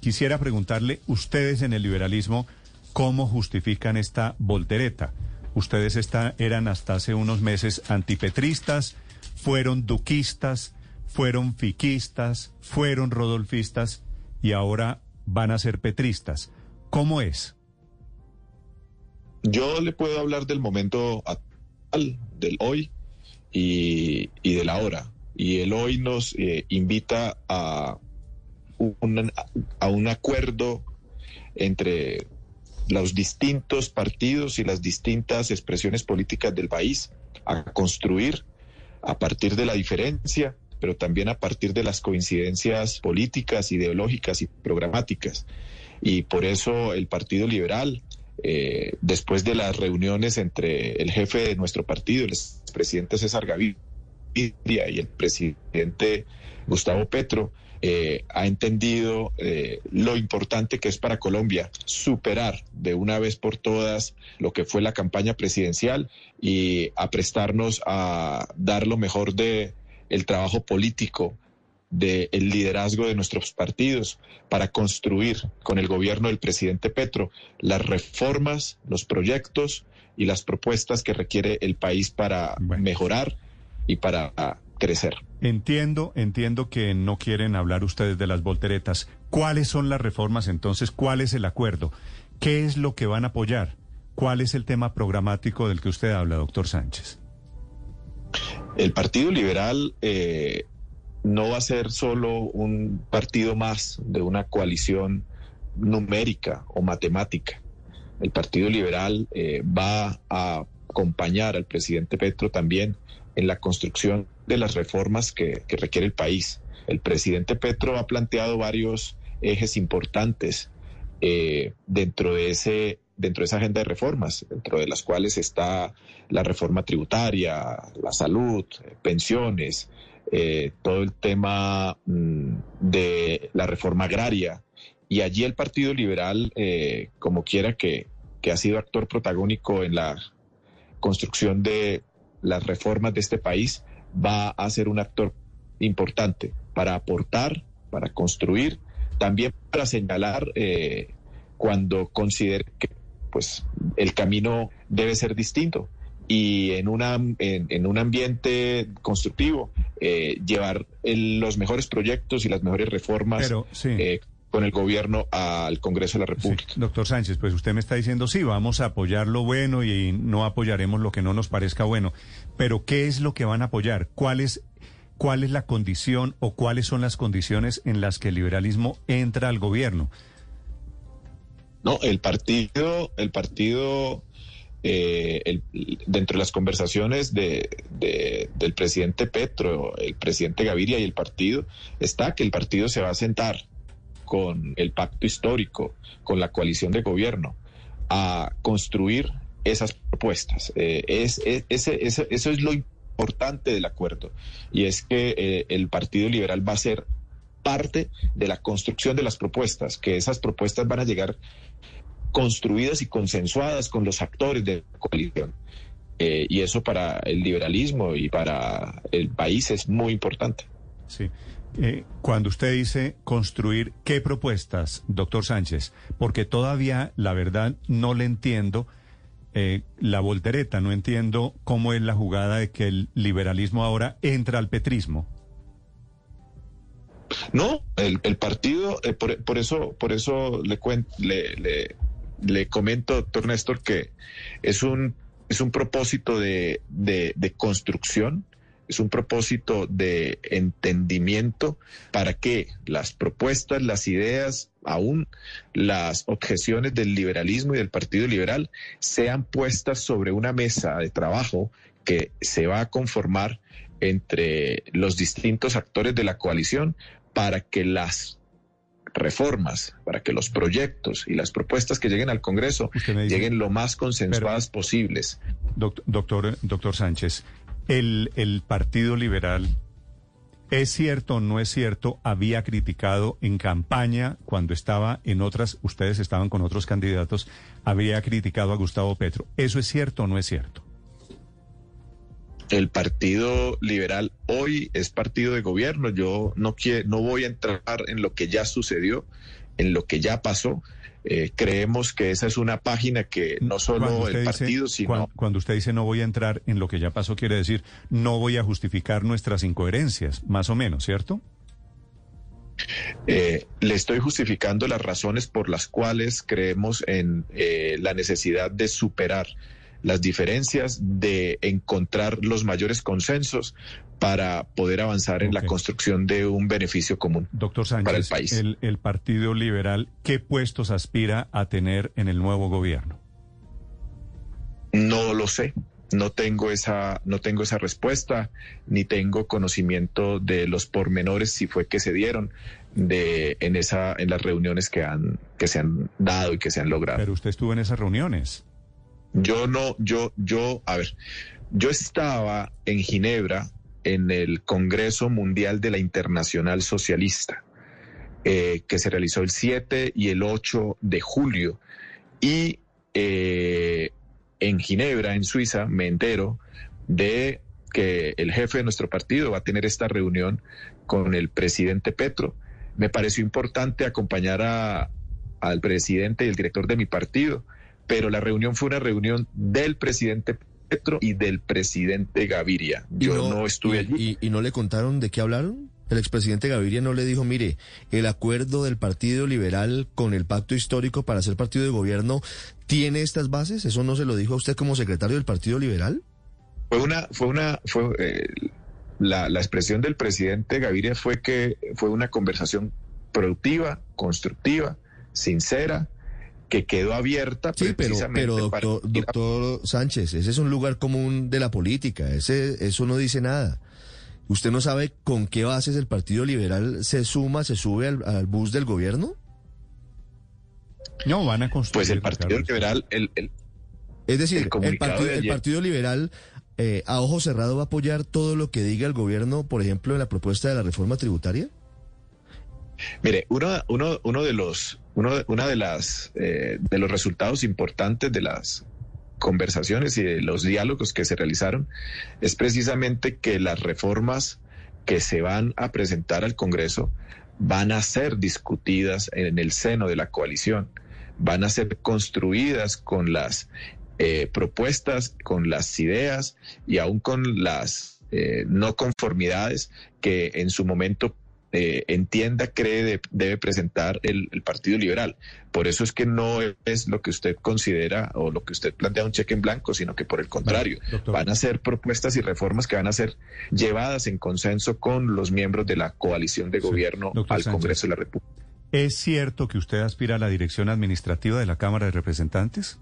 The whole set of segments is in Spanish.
Quisiera preguntarle, ustedes en el liberalismo, ¿cómo justifican esta voltereta? Ustedes eran hasta hace unos meses antipetristas, fueron duquistas, fueron fiquistas, fueron rodolfistas y ahora van a ser petristas. ¿Cómo es? Yo le puedo hablar del momento actual, del hoy y, y del ahora. Y el hoy nos eh, invita a a un acuerdo entre los distintos partidos y las distintas expresiones políticas del país a construir a partir de la diferencia, pero también a partir de las coincidencias políticas, ideológicas y programáticas. Y por eso el Partido Liberal, eh, después de las reuniones entre el jefe de nuestro partido, el presidente César Gaviria, y el presidente Gustavo Petro, eh, ha entendido eh, lo importante que es para Colombia superar de una vez por todas lo que fue la campaña presidencial y a prestarnos a dar lo mejor de el trabajo político del liderazgo de nuestros partidos para construir con el gobierno del presidente Petro las reformas, los proyectos y las propuestas que requiere el país para mejorar y para crecer. Entiendo, entiendo que no quieren hablar ustedes de las volteretas. ¿Cuáles son las reformas entonces? ¿Cuál es el acuerdo? ¿Qué es lo que van a apoyar? ¿Cuál es el tema programático del que usted habla, doctor Sánchez? El Partido Liberal eh, no va a ser solo un partido más de una coalición numérica o matemática. El Partido Liberal eh, va a acompañar al presidente Petro también en la construcción de las reformas que, requiere el país. El presidente Petro ha planteado varios ejes importantes eh, dentro de ese dentro de esa agenda de reformas, dentro de las cuales está la reforma tributaria, la salud, pensiones, eh, todo el tema mm, de la reforma agraria. Y allí el Partido Liberal, eh, como quiera que, que ha sido actor protagónico en la construcción de las reformas de este país, va a ser un actor importante para aportar, para construir, también para señalar eh, cuando considere que pues, el camino debe ser distinto y en, una, en, un ambiente constructivo eh, llevar los mejores proyectos y las mejores reformas eh, con el gobierno al Congreso de la República. doctor Sánchez, pues usted me está diciendo, sí, vamos a apoyar lo bueno y no apoyaremos lo que no nos parezca bueno, pero ¿qué es lo que van a apoyar? ¿Cuál es, cuál es la condición o cuáles son las condiciones en las que el liberalismo entra al gobierno? No, el partido, el partido, eh, dentro de las conversaciones de, del presidente Petro, el presidente Gaviria y el partido, está que el partido se va a sentar con el pacto histórico, con la coalición de gobierno, a construir esas propuestas. Eh, es, ese, eso es lo importante del acuerdo y es que eh, el Partido Liberal va a ser parte de la construcción de las propuestas, que esas propuestas van a llegar construidas y consensuadas con los actores de la coalición. Eh, y eso para el liberalismo y para el país es muy importante. Sí. Eh, cuando usted dice construir, ¿qué propuestas, doctor Sánchez? Porque todavía, la verdad, no le entiendo eh, la voltereta, no entiendo cómo es la jugada de que el liberalismo ahora entra al petrismo. No, el, partido, eh, por, eso, por eso le, le, le, comento, doctor Néstor, que es un, es un propósito de, de construcción es un propósito de entendimiento para que las propuestas, las ideas, aún las objeciones del liberalismo y del Partido Liberal sean puestas sobre una mesa de trabajo que se va a conformar entre los distintos actores de la coalición para que las reformas, para que los proyectos y las propuestas que lleguen al Congreso lleguen lo más consensuadas posibles. Doctor, doctor Sánchez, el, Partido Liberal, ¿es cierto o no es cierto? Había criticado en campaña, cuando estaba en otras, ustedes estaban con otros candidatos, había criticado a Gustavo Petro. ¿Eso es cierto o no es cierto? el Partido Liberal hoy es partido de gobierno. Yo no, quiero, no voy a entrar en lo que ya sucedió, en lo que ya pasó. Eh, creemos que esa es una página que no solo el partido, sino... Cuando, usted dice no voy a entrar en lo que ya pasó, quiere decir no voy a justificar nuestras incoherencias, más o menos, ¿cierto? Eh, le estoy justificando las razones por las cuales creemos en eh, la necesidad de superar las diferencias, de encontrar los mayores consensos para poder avanzar en la construcción de un beneficio común Doctor Sánchez, para el país. El, Partido Liberal, ¿qué puestos aspira a tener en el nuevo gobierno? No lo sé. No tengo esa, no tengo esa respuesta, ni tengo conocimiento de los pormenores si fue que se dieron de en esa, en las reuniones que han, que se han dado y que se han logrado. Pero usted estuvo en esas reuniones. Yo no, yo, yo, a ver, yo estaba en Ginebra en el Congreso Mundial de la Internacional Socialista, eh, que se realizó el 7 y el 8 de julio. Y eh, en Ginebra, en Suiza, me entero de que el jefe de nuestro partido va a tener esta reunión con el presidente Petro. Me pareció importante acompañar a, al presidente y el director de mi partido pero la reunión fue una reunión del presidente Petro y del presidente Gaviria. Yo no, estuve allí. Y, no le contaron de qué hablaron? El expresidente Gaviria no le dijo, mire, el acuerdo del Partido Liberal con el pacto histórico para ser partido de gobierno tiene estas bases. ¿Eso no se lo dijo a usted como secretario del Partido Liberal? Fue una, fue una, fue eh, la, la expresión del presidente Gaviria fue que fue una conversación productiva, constructiva, sincera, que quedó abierta sí, pero, pero doctor, Sánchez, ese es un lugar común de la política, ese, eso no dice nada. ¿Usted no sabe con qué bases el Partido Liberal se suma, se sube al, bus del gobierno? No, van a construir. Pues el Partido Liberal, el, es decir, el, partido, Liberal eh, a ojo cerrado va a apoyar todo lo que diga el gobierno, por ejemplo, en la propuesta de la reforma tributaria. Mire, uno, uno, uno de los uno, una de las eh, de los resultados importantes de las conversaciones y de los diálogos que se realizaron es precisamente que las reformas que se van a presentar al Congreso van a ser discutidas en el seno de la coalición, van a ser construidas con las eh, propuestas, con las ideas y aún con las eh, no conformidades que en su momento eh, entienda, cree, debe presentar el, Partido Liberal. Por eso es que no es lo que usted considera o lo que usted plantea un cheque en blanco, sino que por el contrario, van a ser propuestas y reformas que van a ser llevadas en consenso con los miembros de la coalición de gobierno al Congreso de la República. ¿Es cierto que usted aspira a la dirección administrativa de la Cámara de Representantes?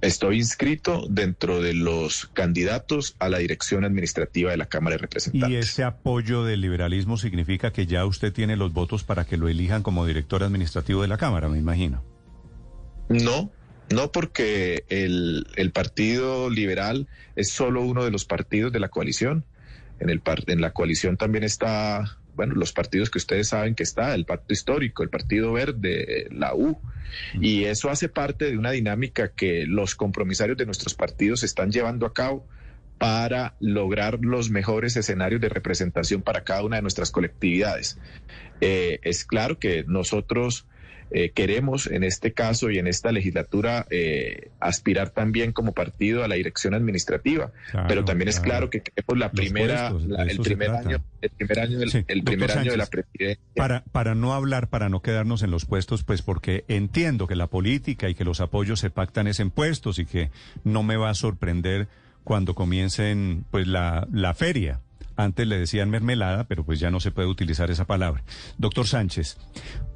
Estoy inscrito dentro de los candidatos a la dirección administrativa de la Cámara de Representantes. ¿Y ese apoyo del liberalismo significa que ya usted tiene los votos para que lo elijan como director administrativo de la Cámara, me imagino? No, no porque el, el Partido Liberal es solo uno de los partidos de la coalición. En, el, en la coalición también está bueno, los partidos que ustedes saben que está, el Pacto Histórico, el Partido Verde, la U, y eso hace parte de una dinámica que los compromisarios de nuestros partidos están llevando a cabo para lograr los mejores escenarios de representación para cada una de nuestras colectividades. Eh, es claro que nosotros eh, queremos en este caso y en esta legislatura eh, aspirar también como partido a la dirección administrativa, pero también es claro. que queremos la primera, el, primer año, el primer año, el primer año de la presidencia. Para, para no hablar, para no quedarnos en los puestos, pues porque entiendo que la política y que los apoyos se pactan es en puestos y que no me va a sorprender cuando comiencen pues la, la feria antes le decían mermelada, pero pues ya no se puede utilizar esa palabra. Doctor Sánchez,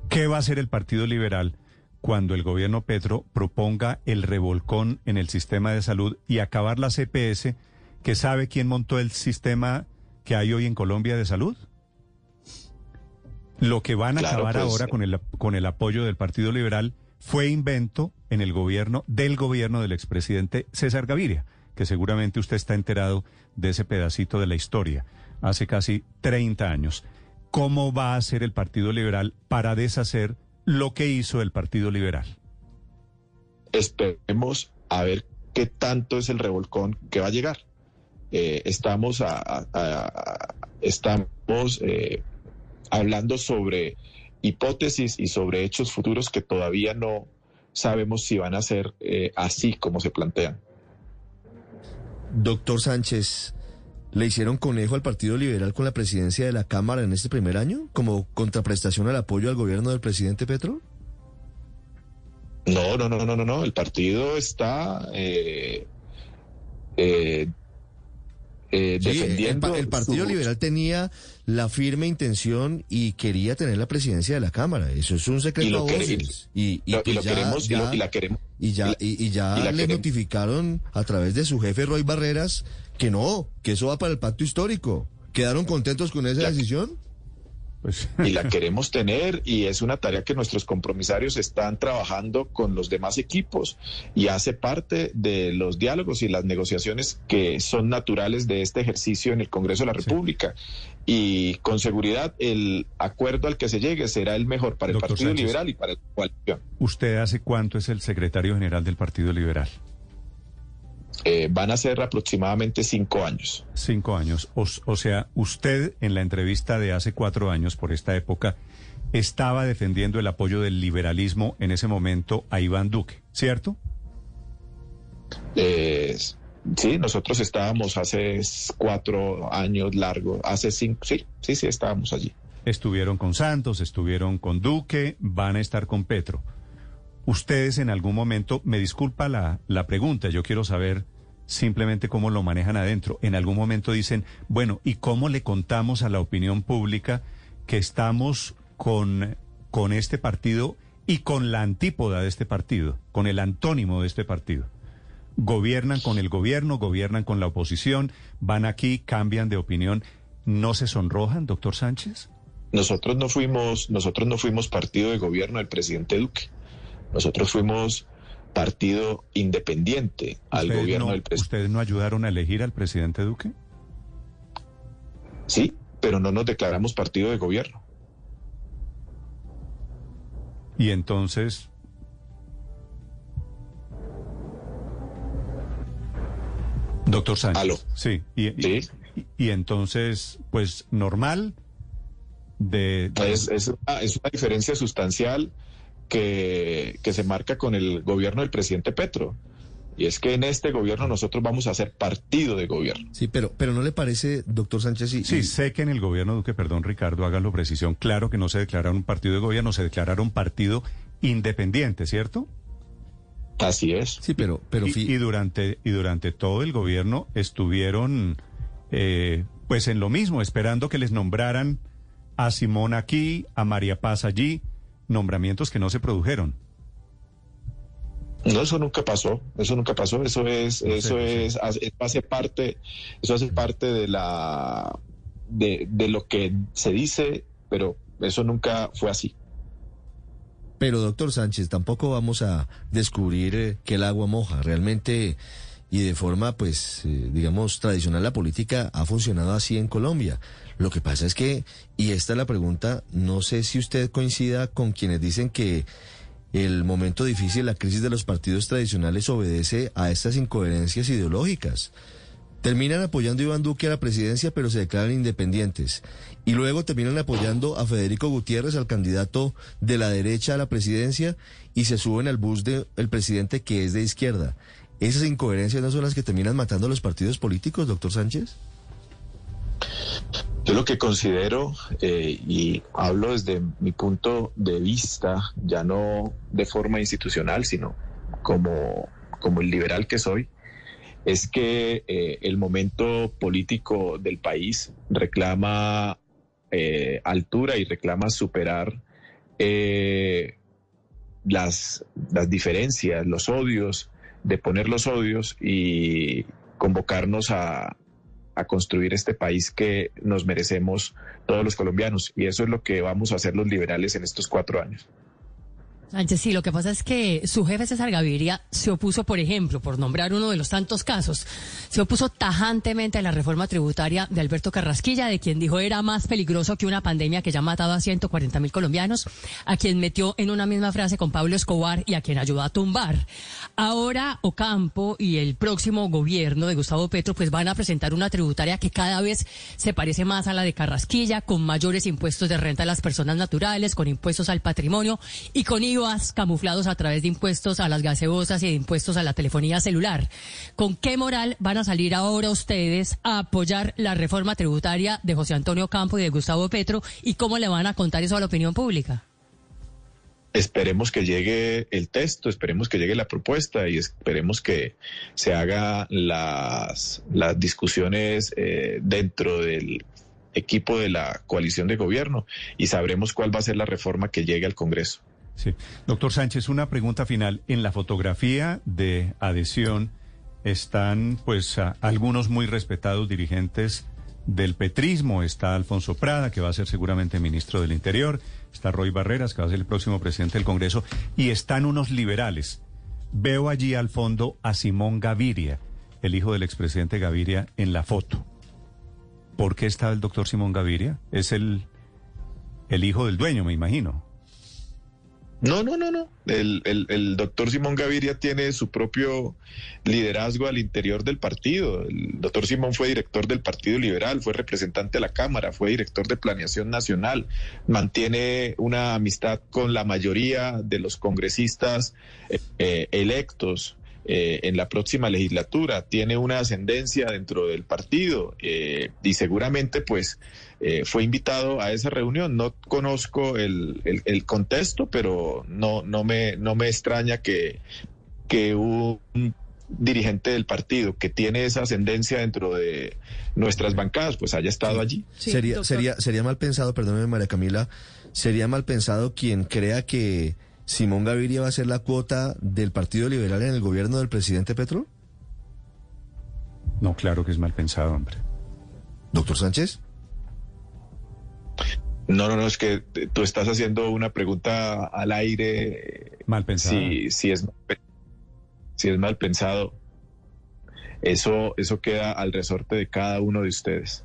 ¿qué va a hacer el Partido Liberal cuando el gobierno Petro proponga el revolcón en el sistema de salud y acabar la CPS, que sabe quién montó el sistema que hay hoy en Colombia de salud? Lo que van a acabar pues, ahora con el, con el apoyo del Partido Liberal fue invento en el gobierno del gobierno del expresidente César Gaviria que seguramente usted está enterado de ese pedacito de la historia, hace casi 30 años. ¿Cómo va a hacer el Partido Liberal para deshacer lo que hizo el Partido Liberal? Esperemos a ver qué tanto es el revolcón que va a llegar. eh, estamos, estamos eh, hablando sobre hipótesis y sobre hechos futuros que todavía no sabemos si van a ser eh, así como se plantean. Doctor Sánchez, ¿le hicieron conejo al Partido Liberal con la presidencia de la Cámara en este primer año como contraprestación al apoyo al gobierno del presidente Petro? No, no, no, no, no, no. El partido está eh, eh, eh, defendiendo. El, Partido Liberal tenía la firme intención y quería tener la presidencia de la Cámara. Eso es un secreto. Y, y, y, lo queremos, y, la queremos. Y ya, y, ya le notificaron a través de su jefe Roy Barreras que no, que eso va para el pacto histórico. ¿Quedaron contentos con esa decisión? Pues. Y la queremos tener y es una tarea que nuestros compromisarios están trabajando con los demás equipos y hace parte de los diálogos y las negociaciones que son naturales de este ejercicio en el Congreso de la República. Y con seguridad el acuerdo al que se llegue será el mejor para el Partido Liberal y para la coalición. ¿Usted hace cuánto es el secretario general del Partido Liberal? Eh, van a ser aproximadamente cinco años. Cinco años. O, sea, usted en la entrevista de hace cuatro años por esta época estaba defendiendo el apoyo del liberalismo en ese momento a Iván Duque, ¿cierto? Eh, sí, nosotros estábamos hace cuatro años largo, hace cinco, sí, sí, sí, estábamos allí. Estuvieron con Santos, estuvieron con Duque, van a estar con Petro. Ustedes en algún momento, me disculpa la, la pregunta, yo quiero saber simplemente cómo lo manejan adentro. En algún momento dicen, bueno, ¿y cómo le contamos a la opinión pública que estamos con, con este partido y con la antípoda de este partido, con el antónimo de este partido? Gobiernan con el gobierno, gobiernan con la oposición, van aquí, cambian de opinión. ¿No se sonrojan, doctor Sánchez? Nosotros no fuimos, nosotros no fuimos partido de gobierno del presidente Duque. Nosotros fuimos partido independiente al gobierno del presidente. ¿Ustedes no ayudaron a elegir al presidente Duque? Sí, pero no nos declaramos partido de gobierno. Y entonces... Doctor Sánchez. Sí. Y, Y, entonces, pues normal. De, Es, es, una, diferencia sustancial que, se marca con el gobierno del presidente Petro. Y es que en este gobierno nosotros vamos a ser partido de gobierno. Sí, pero, pero ¿no le parece, doctor Sánchez? Sí, sé que en el gobierno Duque, perdón Ricardo, hágalo precisión, claro que no se declararon un partido de gobierno, se declararon partido independiente, ¿cierto? Así es. Sí, pero... pero y, durante, y durante todo el gobierno estuvieron eh, pues en lo mismo, esperando que les nombraran a Simón aquí, a María Paz allí, nombramientos que no se produjeron. No, eso nunca pasó, eso nunca pasó, eso es, eso es, hace parte, eso hace parte de la, de, de lo que se dice, pero eso nunca fue así. Pero doctor Sánchez, tampoco vamos a descubrir eh, que el agua moja. Realmente y de forma, pues, eh, digamos, tradicional la política ha funcionado así en Colombia. Lo que pasa es que, y esta es la pregunta, no sé si usted coincida con quienes dicen que el momento difícil, la crisis de los partidos tradicionales obedece a estas incoherencias ideológicas. Terminan apoyando a Iván Duque a la presidencia, pero se declaran independientes. Y luego terminan apoyando a Federico Gutiérrez, al candidato de la derecha a la presidencia, y se suben al bus del presidente que es de izquierda. ¿Esas incoherencias no son las que terminan matando a los partidos políticos, doctor Sánchez? Yo lo que considero, eh, y hablo desde mi punto de vista, ya no de forma institucional, sino como, como el liberal que soy, es que eh, el momento político del país reclama eh, altura y reclama superar las, las diferencias, los odios, de poner los odios y convocarnos a, construir este país que nos merecemos todos los colombianos. Y eso es lo que vamos a hacer los liberales en estos cuatro años. Sí, lo que pasa es que su jefe César Gaviria se opuso, por ejemplo, por nombrar uno de los tantos casos, se opuso tajantemente a la reforma tributaria de Alberto Carrasquilla, de quien dijo era más peligroso que una pandemia que ya ha matado a 140 mil colombianos, a quien metió en una misma frase con Pablo Escobar y a quien ayudó a tumbar. Ahora Ocampo y el próximo gobierno de Gustavo Petro pues van a presentar una tributaria que cada vez se parece más a la de Carrasquilla, con mayores impuestos de renta a las personas naturales, con impuestos al patrimonio y con IVA camuflados a través de impuestos a las gaseosas y de impuestos a la telefonía celular. ¿Con qué moral van a salir ahora ustedes a apoyar la reforma tributaria de José Antonio Campo y de Gustavo Petro y cómo le van a contar eso a la opinión pública? Esperemos que llegue el texto, esperemos que llegue la propuesta y esperemos que se hagan las, las discusiones eh, dentro del equipo de la coalición de gobierno y sabremos cuál va a ser la reforma que llegue al Congreso. Sí. Doctor Sánchez, una pregunta final. En la fotografía de adhesión están pues algunos muy respetados dirigentes del petrismo. Está Alfonso Prada, que va a ser seguramente ministro del Interior. Está Roy Barreras, que va a ser el próximo presidente del Congreso. Y están unos liberales. Veo allí al fondo a Simón Gaviria, el hijo del expresidente Gaviria, en la foto. ¿Por qué está el doctor Simón Gaviria? Es el, el hijo del dueño, me imagino. No, no, no, no. El, el, doctor Simón Gaviria tiene su propio liderazgo al interior del partido. El doctor Simón fue director del Partido Liberal, fue representante de la Cámara, fue director de Planeación Nacional, mantiene una amistad con la mayoría de los congresistas eh, eh, electos. Eh, en la próxima legislatura, tiene una ascendencia dentro del partido y seguramente pues eh, fue invitado a esa reunión. No conozco el, el, contexto, pero no, no, me, no me extraña que, que un dirigente del partido que tiene esa ascendencia dentro de nuestras bancadas, pues haya estado allí. sería, sería, sería mal pensado, perdóneme María Camila, sería mal pensado quien crea que Simón Gaviria va a ser la cuota del Partido Liberal en el gobierno del presidente Petro? No, claro que es mal pensado, hombre. Doctor Sánchez. No, no, no, es que tú estás haciendo una pregunta al aire. Mal pensado. Si, si, es, si es mal pensado, eso, eso queda al resorte de cada uno de ustedes.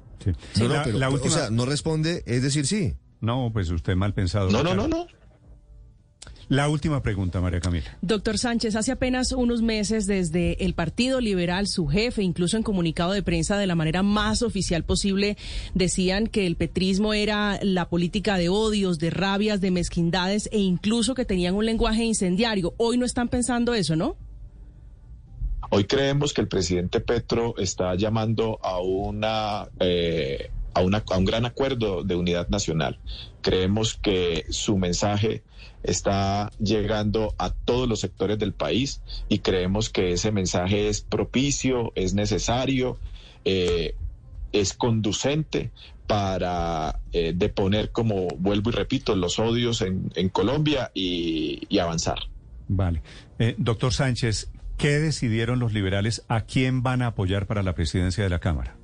no, no, pero, la última... o sea, no responde, es decir, sí. No, pues usted mal pensado. No, no, no, no. La última pregunta, María Camila. Doctor Sánchez, hace apenas unos meses desde el Partido Liberal, su jefe, incluso en comunicado de prensa de la manera más oficial posible, decían que el petrismo era la política de odios, de rabias, de mezquindades e incluso que tenían un lenguaje incendiario. Hoy no están pensando eso, ¿no? Hoy creemos que el presidente Petro está llamando a una... Eh, a, un gran acuerdo de unidad nacional. Creemos que su mensaje está llegando a todos los sectores del país y creemos que ese mensaje es propicio, es necesario, eh, es conducente para eh, deponer, como vuelvo y repito, los odios en, Colombia y, avanzar. Vale. Eh, doctor Sánchez, ¿qué decidieron los liberales? ¿A quién van a apoyar para la presidencia de la Cámara?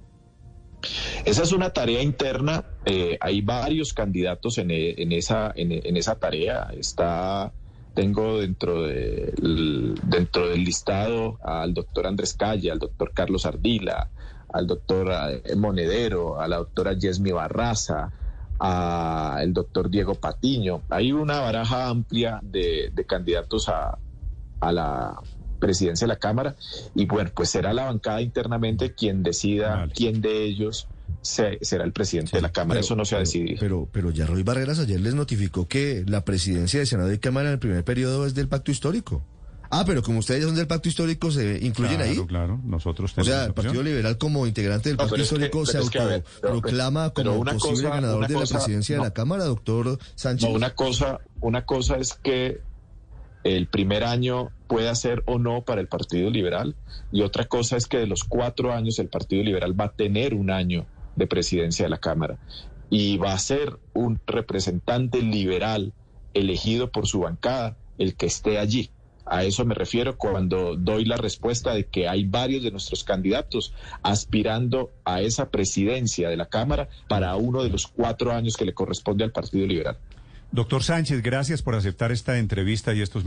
Esa es una tarea interna. Eh, hay varios candidatos en, e, esa, en, esa tarea. Está, tengo dentro, de, dentro del listado al doctor Andrés Calle, al doctor Carlos Ardila, al doctor eh, Monedero, a la doctora Yesmi Barraza, al doctor Diego Patiño. Hay una baraja amplia de, candidatos a, a la presidencia de la Cámara y bueno, pues será la bancada internamente quien decida quién de ellos será el presidente de la Cámara. Eso no se ha decidido. Pero, pero ya Roy Barreras ayer les notificó que la presidencia de Senado y Cámara en el primer periodo es del pacto histórico. Ah, pero como ustedes son del pacto histórico, ¿se incluyen ahí? Claro, claro, nosotros tenemos O sea, el Partido Liberal como integrante del pacto histórico se autoproclama como posible ganador de la presidencia de la Cámara, doctor Sánchez. una cosa, una cosa es que el primer año puede ser o no para el Partido Liberal y otra cosa es que de los cuatro años el Partido Liberal va a tener un año de presidencia de la Cámara y va a ser un representante liberal elegido por su bancada el que esté allí. A eso me refiero cuando doy la respuesta de que hay varios de nuestros candidatos aspirando a esa presidencia de la Cámara para uno de los cuatro años que le corresponde al Partido Liberal. Doctor Sánchez, gracias por aceptar esta entrevista y estos